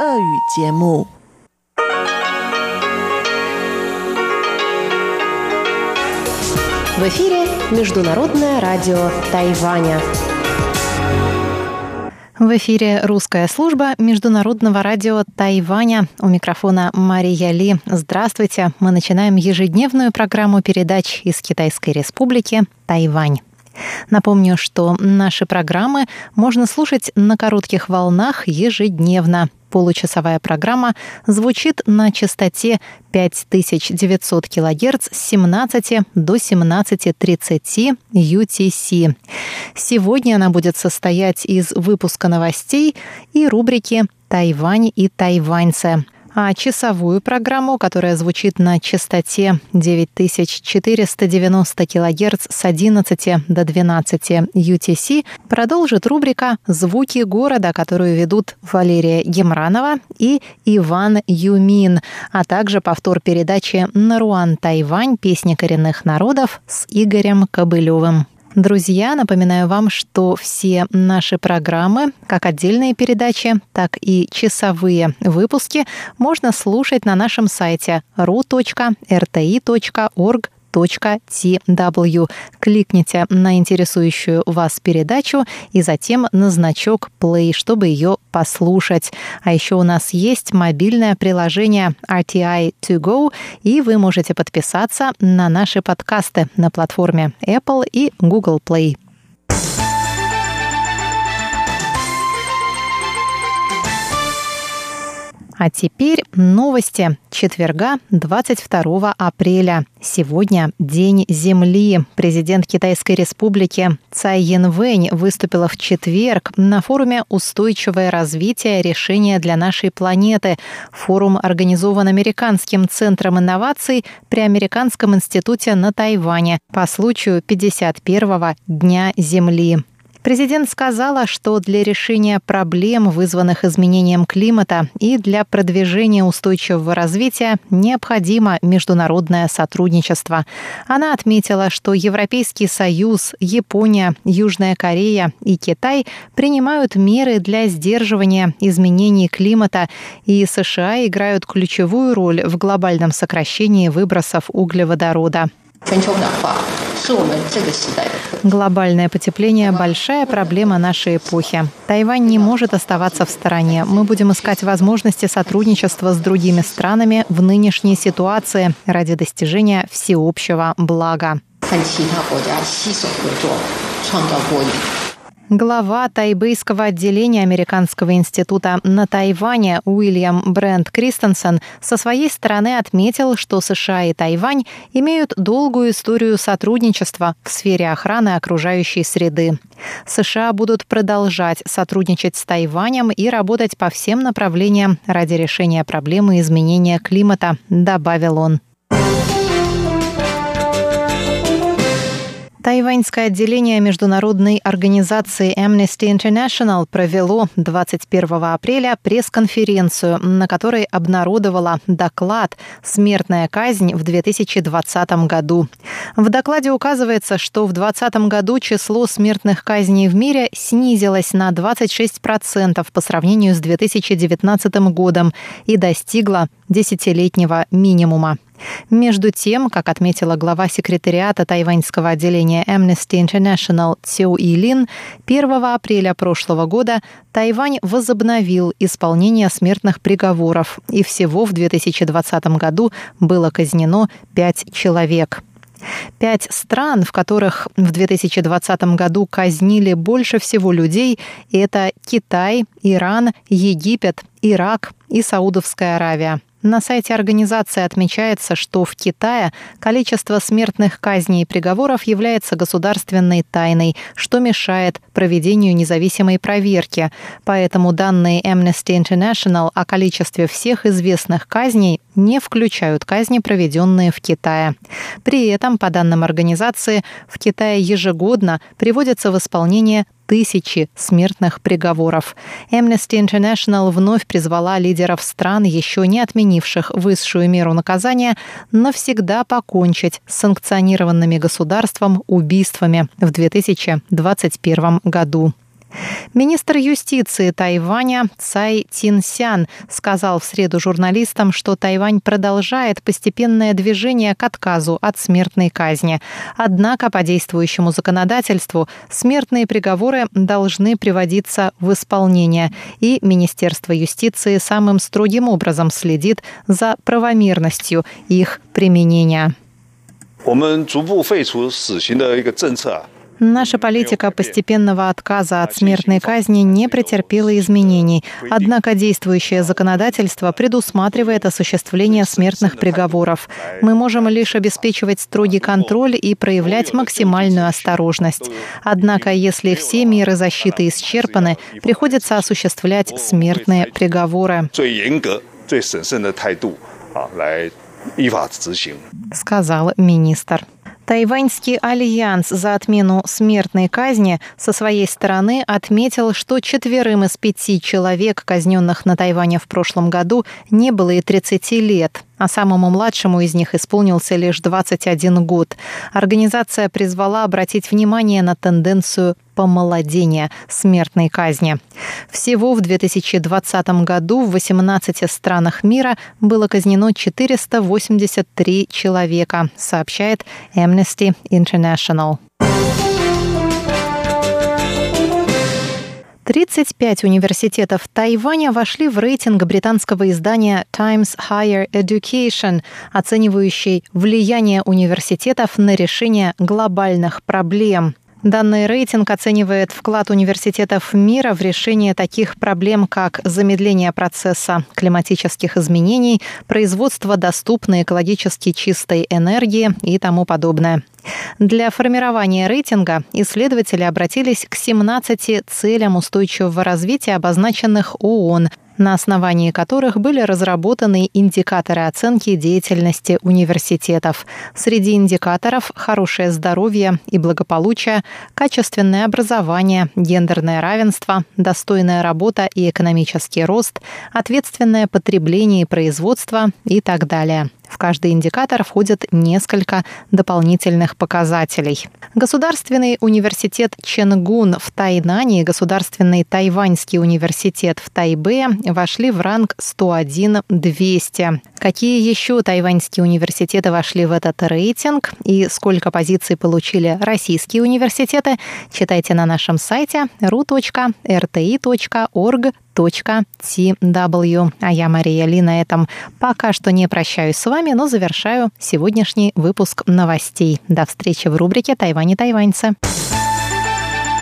В эфире Международное радио Тайваня. В эфире русская служба Международного радио Тайваня. У микрофона Мария Ли. Здравствуйте. Мы начинаем ежедневную программу передач из Китайской Республики Тайвань. Напомню, что наши программы можно слушать на коротких волнах ежедневно. Получасовая программа звучит на частоте 5900 кГц с 17 до 17.30 UTC. Сегодня она будет состоять из выпуска новостей и рубрики «Тайвань и тайваньцы» часовую программу, которая звучит на частоте 9490 кГц с 11 до 12 UTC, продолжит рубрика «Звуки города», которую ведут Валерия Гемранова и Иван Юмин, а также повтор передачи «Наруан Тайвань. Песни коренных народов» с Игорем Кобылевым. Друзья, напоминаю вам, что все наши программы, как отдельные передачи, так и часовые выпуски можно слушать на нашем сайте ru.rti.org tw. Кликните на интересующую вас передачу и затем на значок play, чтобы ее послушать. А еще у нас есть мобильное приложение RTI To Go, и вы можете подписаться на наши подкасты на платформе Apple и Google Play. А теперь новости четверга 22 апреля. Сегодня День Земли. Президент Китайской Республики Цай Янвэнь выступила в четверг на форуме «Устойчивое развитие. Решения для нашей планеты». Форум организован Американским центром инноваций при Американском институте на Тайване по случаю 51-го Дня Земли. Президент сказала, что для решения проблем, вызванных изменением климата, и для продвижения устойчивого развития необходимо международное сотрудничество. Она отметила, что Европейский Союз, Япония, Южная Корея и Китай принимают меры для сдерживания изменений климата, и США играют ключевую роль в глобальном сокращении выбросов углеводорода. Глобальное потепление – большая проблема нашей эпохи. Тайвань не может оставаться в стороне. Мы будем искать возможности сотрудничества с другими странами в нынешней ситуации ради достижения всеобщего блага. Глава тайбейского отделения Американского института на Тайване Уильям Брент Кристенсен со своей стороны отметил, что США и Тайвань имеют долгую историю сотрудничества в сфере охраны окружающей среды. США будут продолжать сотрудничать с Тайванем и работать по всем направлениям ради решения проблемы изменения климата, добавил он. Тайваньское отделение международной организации Amnesty International провело 21 апреля пресс-конференцию, на которой обнародовала доклад «Смертная казнь в 2020 году». В докладе указывается, что в 2020 году число смертных казней в мире снизилось на 26% по сравнению с 2019 годом и достигло десятилетнего минимума. Между тем, как отметила глава секретариата тайваньского отделения Amnesty International Цю Илин, 1 апреля прошлого года Тайвань возобновил исполнение смертных приговоров, и всего в 2020 году было казнено пять человек. Пять стран, в которых в 2020 году казнили больше всего людей, это Китай, Иран, Египет, Ирак и Саудовская Аравия. На сайте организации отмечается, что в Китае количество смертных казней и приговоров является государственной тайной, что мешает проведению независимой проверки. Поэтому данные Amnesty International о количестве всех известных казней не включают казни, проведенные в Китае. При этом, по данным организации, в Китае ежегодно приводятся в исполнение тысячи смертных приговоров. Amnesty International вновь призвала лидеров стран, еще не отменивших высшую меру наказания, навсегда покончить с санкционированными государством убийствами в 2021 году. Министр юстиции Тайваня Цай Тинсян сказал в среду журналистам, что Тайвань продолжает постепенное движение к отказу от смертной казни. Однако по действующему законодательству смертные приговоры должны приводиться в исполнение, и Министерство юстиции самым строгим образом следит за правомерностью их применения. 我们逐步废除死刑的一个政策。 Наша политика постепенного отказа от смертной казни не претерпела изменений. Однако действующее законодательство предусматривает осуществление смертных приговоров. Мы можем лишь обеспечивать строгий контроль и проявлять максимальную осторожность. Однако, если все меры защиты исчерпаны, приходится осуществлять смертные приговоры. Сказал министр. Тайваньский альянс за отмену смертной казни со своей стороны отметил, что четверым из пяти человек, казненных на Тайване в прошлом году, не было и 30 лет а самому младшему из них исполнился лишь 21 год. Организация призвала обратить внимание на тенденцию помолодения смертной казни. Всего в 2020 году в 18 странах мира было казнено 483 человека, сообщает Amnesty International. 35 университетов Тайваня вошли в рейтинг британского издания Times Higher Education, оценивающий влияние университетов на решение глобальных проблем. Данный рейтинг оценивает вклад университетов мира в решение таких проблем, как замедление процесса климатических изменений, производство доступной экологически чистой энергии и тому подобное. Для формирования рейтинга исследователи обратились к 17 целям устойчивого развития, обозначенных ООН – на основании которых были разработаны индикаторы оценки деятельности университетов. Среди индикаторов – хорошее здоровье и благополучие, качественное образование, гендерное равенство, достойная работа и экономический рост, ответственное потребление и производство и так далее. В каждый индикатор входит несколько дополнительных показателей. Государственный университет Ченгун в Тайнане и Государственный Тайваньский университет в Тайбе вошли в ранг 101-200. Какие еще тайваньские университеты вошли в этот рейтинг и сколько позиций получили российские университеты, читайте на нашем сайте ru.rti.org tw. А я, Мария Ли, на этом пока что не прощаюсь с вами, но завершаю сегодняшний выпуск новостей. До встречи в рубрике «Тайвань и тайваньцы».